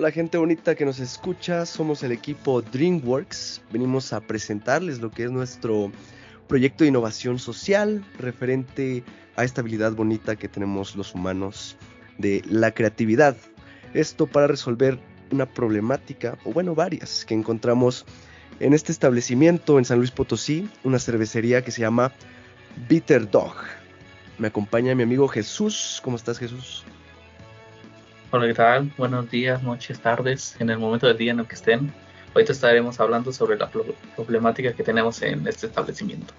Hola gente bonita que nos escucha, somos el equipo DreamWorks. Venimos a presentarles lo que es nuestro proyecto de innovación social referente a esta habilidad bonita que tenemos los humanos de la creatividad. Esto para resolver una problemática, o bueno, varias, que encontramos en este establecimiento en San Luis Potosí, una cervecería que se llama Bitter Dog. Me acompaña mi amigo Jesús. ¿Cómo estás, Jesús? Hola, ¿qué tal? Buenos días, noches, tardes, en el momento del día en el que estén. Ahorita estaremos hablando sobre la problemática que tenemos en este establecimiento.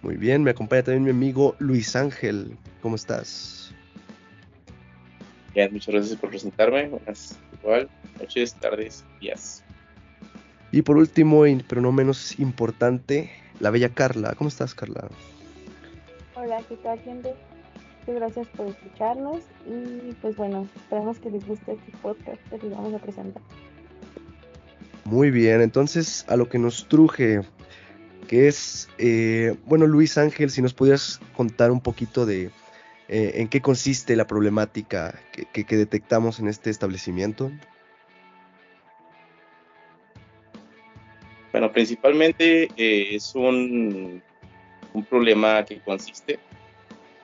Muy bien, me acompaña también mi amigo Luis Ángel. ¿Cómo estás? Bien, muchas gracias por presentarme. Buenas, igual, noches, tardes, días. Y por último, pero no menos importante, la bella Carla. ¿Cómo estás, Carla? Hola, ¿qué tal, gente? Muchas gracias por escucharnos y pues bueno, esperamos que les guste este podcast que les vamos a presentar. Muy bien, entonces a lo que nos truje, que es, eh, bueno Luis Ángel, si nos pudieras contar un poquito de eh, en qué consiste la problemática que, detectamos en este establecimiento. Bueno, principalmente eh, es un, un, problema que consiste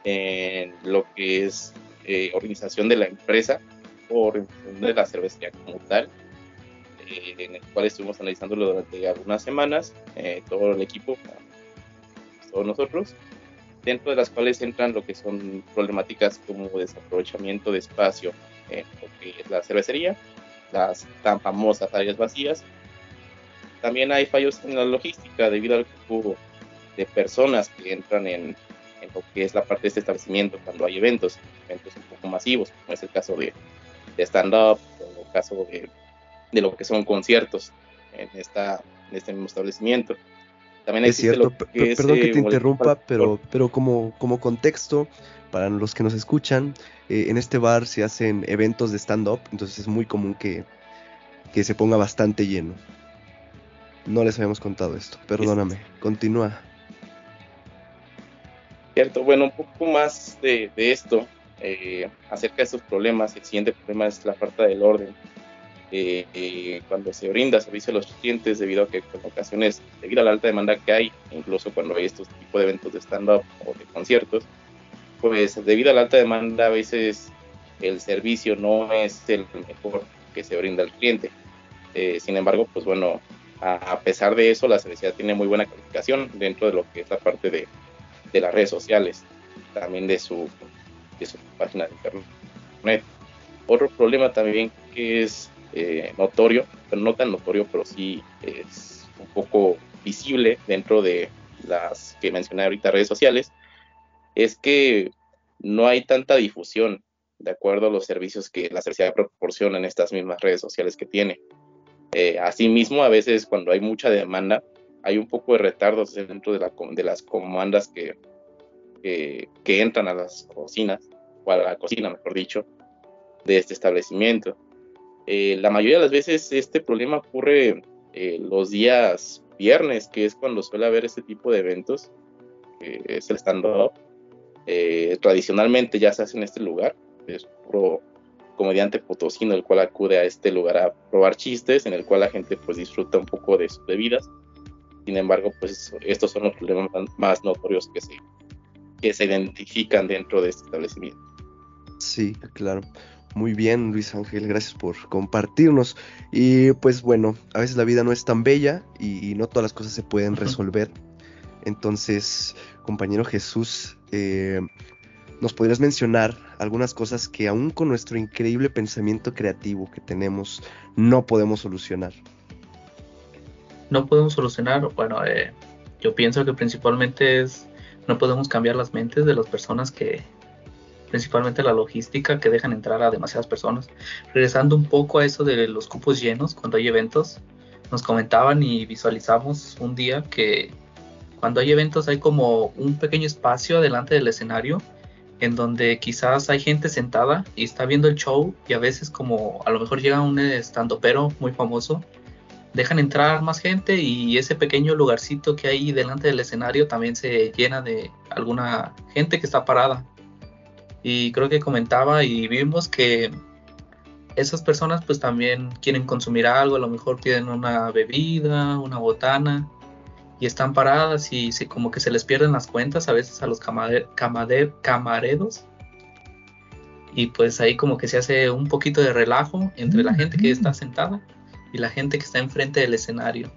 en lo que es organización de la empresa o organización de la cervecería como tal eh, en el cual estuvimos analizándolo durante algunas semanas, eh, todo el equipo, todos nosotros, dentro de las cuales entran lo que son problemáticas como desaprovechamiento de espacio en lo que es la cervecería, las tan famosas áreas vacías. También hay fallos en la logística debido al grupo de personas que entran en, en lo que es la parte de este establecimiento cuando hay eventos, eventos un poco masivos, como es el caso de, de stand-up o el caso de de lo que son conciertos en, esta, en este mismo establecimiento. También es cierto, perdón que te interrumpa, pero, pero como, como contexto, para los que nos escuchan, eh, en este bar se hacen eventos de stand-up, entonces es muy común que, que se ponga bastante lleno. No les habíamos contado esto, perdóname, continúa. Cierto, bueno, un poco más de, de esto, eh, acerca de estos problemas, el siguiente problema es la falta del orden eh, cuando se brinda servicio a los clientes debido a que en ocasiones, debido a la alta demanda que hay, incluso cuando hay estos tipos de eventos de stand-up o de conciertos, pues debido a la alta demanda a veces el servicio no es el mejor que se brinda al cliente. Eh, sin embargo, pues bueno, a, pesar de eso, la cervecería tiene muy buena calificación dentro de lo que es la parte de, de las redes sociales, también de su, de su página de internet. Otro problema también que es eh, notorio, pero no tan notorio, pero sí es un poco visible dentro de las que mencioné ahorita redes sociales, es que no hay tanta difusión de acuerdo a los servicios que la cervecería proporciona en estas mismas redes sociales que tiene. Eh, asimismo, a veces cuando hay mucha demanda, hay un poco de retardos dentro de, la, de las comandas que, que entran a las cocinas, o a la cocina, mejor dicho, de este establecimiento. Eh, la mayoría de las veces este problema ocurre eh, los días viernes, que es cuando suele haber este tipo de eventos, que es el stand-up. Eh, tradicionalmente ya se hace en este lugar, es puro comediante potosino el cual acude a este lugar a probar chistes, en el cual la gente pues disfruta un poco de sus bebidas. Sin embargo, pues estos son los problemas más notorios que se, que se identifican dentro de este establecimiento. Sí, claro. Muy bien, Luis Ángel, gracias por compartirnos. Y pues bueno, a veces la vida no es tan bella y, no todas las cosas se pueden resolver. Entonces, compañero Jesús, eh, ¿nos podrías mencionar algunas cosas que aún con nuestro increíble pensamiento creativo que tenemos no podemos solucionar? No podemos solucionar, bueno, eh, yo pienso que principalmente es, no podemos cambiar las mentes de las personas que, principalmente la logística que dejan entrar a demasiadas personas. Regresando un poco a eso de los cupos llenos cuando hay eventos, nos comentaban y visualizamos un día que cuando hay eventos hay como un pequeño espacio delante del escenario en donde quizás hay gente sentada y está viendo el show y a veces como a lo mejor llega un estando pero muy famoso dejan entrar más gente y ese pequeño lugarcito que hay delante del escenario también se llena de alguna gente que está parada. Y creo que comentaba y vimos que esas personas pues también quieren consumir algo, a lo mejor piden una bebida, una botana y están paradas y se, como que se les pierden las cuentas a veces a los camareros. Y pues ahí como que se hace un poquito de relajo entre la gente que está sentada y la gente que está enfrente del escenario.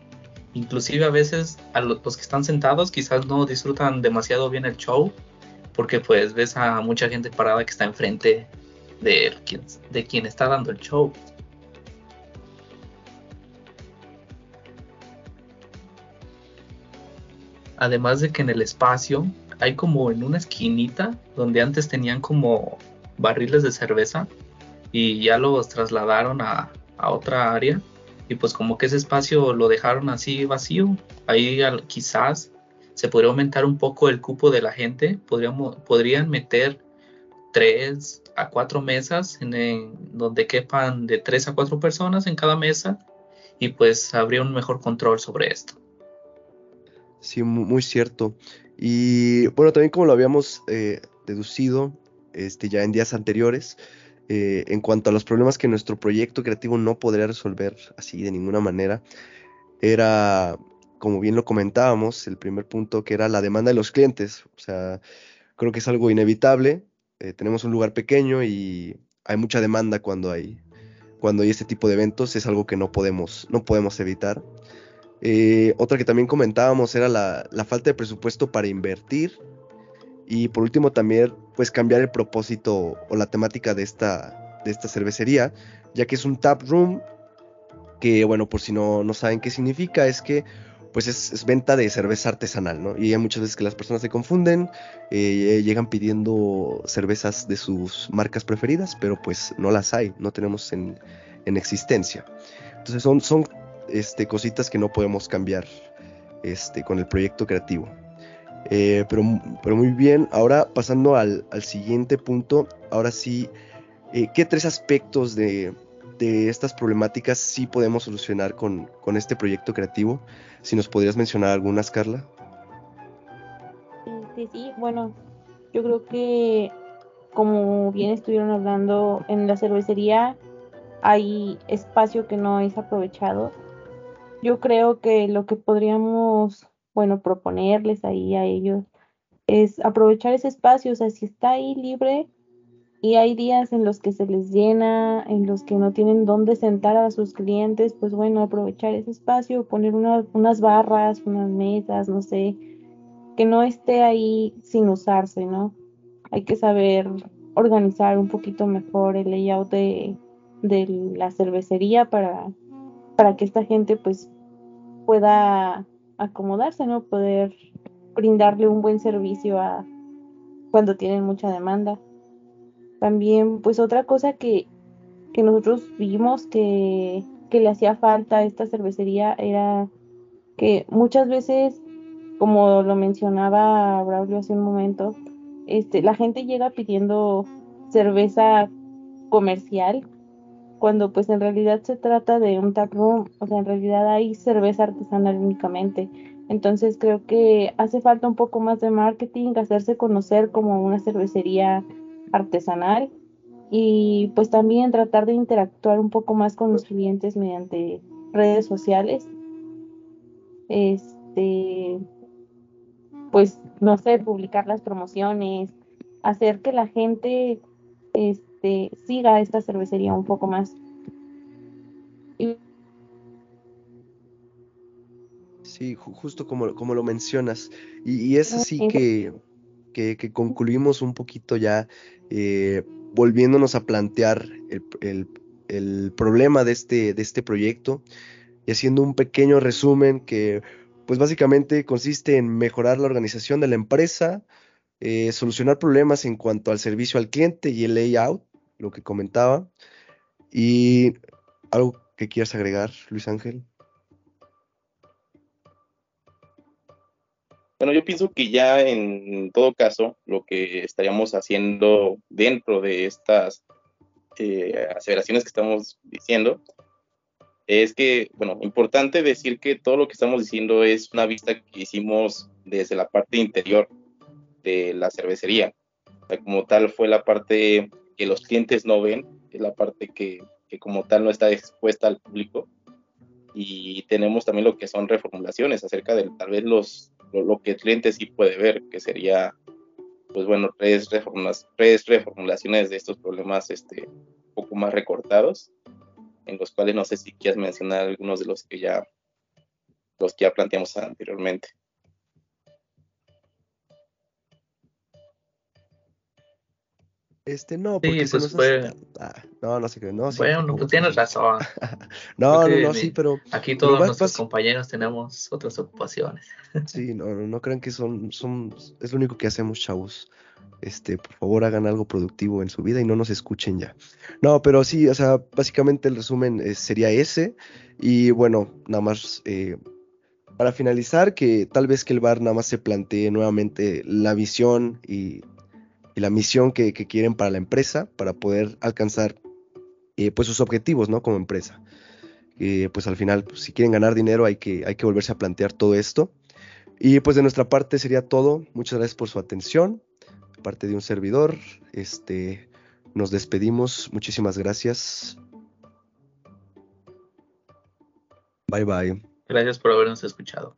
Inclusive a veces a los que están sentados quizás no disfrutan demasiado bien el show porque pues ves a mucha gente parada que está enfrente de quien, de quien está dando el show. Además de que en el espacio hay como en una esquinita donde antes tenían como barriles de cerveza y ya los trasladaron a, otra área y pues como que ese espacio lo dejaron así vacío. Ahí quizás se podría aumentar un poco el cupo de la gente, podríamos, podrían meter tres a cuatro mesas en, donde quepan de tres a cuatro personas en cada mesa y pues habría un mejor control sobre esto. Sí, muy, cierto. Y bueno, también como lo habíamos eh, deducido, este, ya en días anteriores. Eh, en cuanto a los problemas que nuestro proyecto creativo no podría resolver así de ninguna manera, era, como bien lo comentábamos, el primer punto que era la demanda de los clientes. O sea, creo que es algo inevitable. Eh, tenemos un lugar pequeño y hay mucha demanda cuando hay, cuando hay este tipo de eventos. Es algo que no podemos, no podemos evitar. Eh, otra que también comentábamos era la, la falta de presupuesto para invertir y por último también pues cambiar el propósito o la temática de esta, de esta cervecería, ya que es un tap room que bueno, por si no, no saben qué significa, es que pues es, venta de cerveza artesanal, ¿no? Y hay muchas veces que las personas se confunden, eh, llegan pidiendo cervezas de sus marcas preferidas, pero pues no las hay, no tenemos en, en existencia. Entonces son, son este, cositas que no podemos cambiar este, con el proyecto creativo. Eh, pero, pero, muy bien, ahora pasando al, siguiente punto, ahora sí, eh, ¿qué tres aspectos de, estas problemáticas sí podemos solucionar con, este proyecto creativo? Si nos podrías mencionar algunas, Carla. Sí, sí, bueno, yo creo que como bien estuvieron hablando en la cervecería, hay espacio que no es aprovechado. Yo creo que lo que podríamos bueno, proponerles ahí a ellos es aprovechar ese espacio, o sea, si está ahí libre y hay días en los que se les llena, en los que no tienen dónde sentar a sus clientes, pues bueno, aprovechar ese espacio, poner unas barras, unas mesas, no sé, que no esté ahí sin usarse, ¿no? Hay que saber organizar un poquito mejor el layout de, de la cervecería para, para que esta gente pues pueda acomodarse, ¿no? Poder brindarle un buen servicio a cuando tienen mucha demanda. También, pues otra cosa que, que nosotros vimos que, que le hacía falta a esta cervecería era que muchas veces, como lo mencionaba Braulio hace un momento, este, la gente llega pidiendo cerveza comercial cuando pues en realidad se trata de un tap room, o sea, en realidad hay cerveza artesanal únicamente. Entonces creo que hace falta un poco más de marketing, hacerse conocer como una cervecería artesanal y pues también tratar de interactuar un poco más con los clientes mediante redes sociales. Este, pues no sé, publicar las promociones, hacer que la gente este, este, siga esta cervecería un poco más. Sí, justo como, como lo mencionas. Y, es así que, que, concluimos un poquito ya, eh, volviéndonos a plantear el, el, problema de este, de este proyecto y haciendo un pequeño resumen que pues básicamente consiste en mejorar la organización de la empresa, eh, solucionar problemas en cuanto al servicio al cliente y el layout, lo que comentaba. Y algo que quieras agregar, Luis Ángel. Bueno, yo pienso que ya en todo caso lo que estaríamos haciendo dentro de estas eh, aseveraciones que estamos diciendo es que, bueno, importante decir que todo lo que estamos diciendo es una vista que hicimos desde la parte interior de la cervecería. como tal fue la parte que los clientes no ven, es la parte que que como tal no está expuesta al público. Y tenemos también lo que son reformulaciones acerca de tal vez los, lo, que el cliente sí puede ver, que sería, pues bueno, tres, reformas, tres reformulaciones de estos problemas este, un poco más recortados, en los cuales no sé si quieres mencionar algunos de los que ya, los que ya planteamos anteriormente. Este, no, porque sí, pues fue... ah, no, no sé qué, no. Sí, bueno, pues tienes razón. no, no, no, sí, pero... Aquí todos nuestros compañeros tenemos otras ocupaciones. sí, no, no, no crean que son, son, es lo único que hacemos, chavos. Este, por favor, hagan algo productivo en su vida y no nos escuchen ya. No, pero sí, o sea, básicamente el resumen eh, sería ese. Y bueno, nada más... Eh, para finalizar, que tal vez que el bar nada más se plantee nuevamente la visión y y la misión que, quieren para la empresa para poder alcanzar eh, pues sus objetivos ¿no? como empresa. Eh, pues al final, pues, si quieren ganar dinero hay que, hay que volverse a plantear todo esto. Y pues de nuestra parte sería todo. Muchas gracias por su atención. parte de un servidor, este, nos despedimos. Muchísimas gracias. Bye bye. Gracias por habernos escuchado.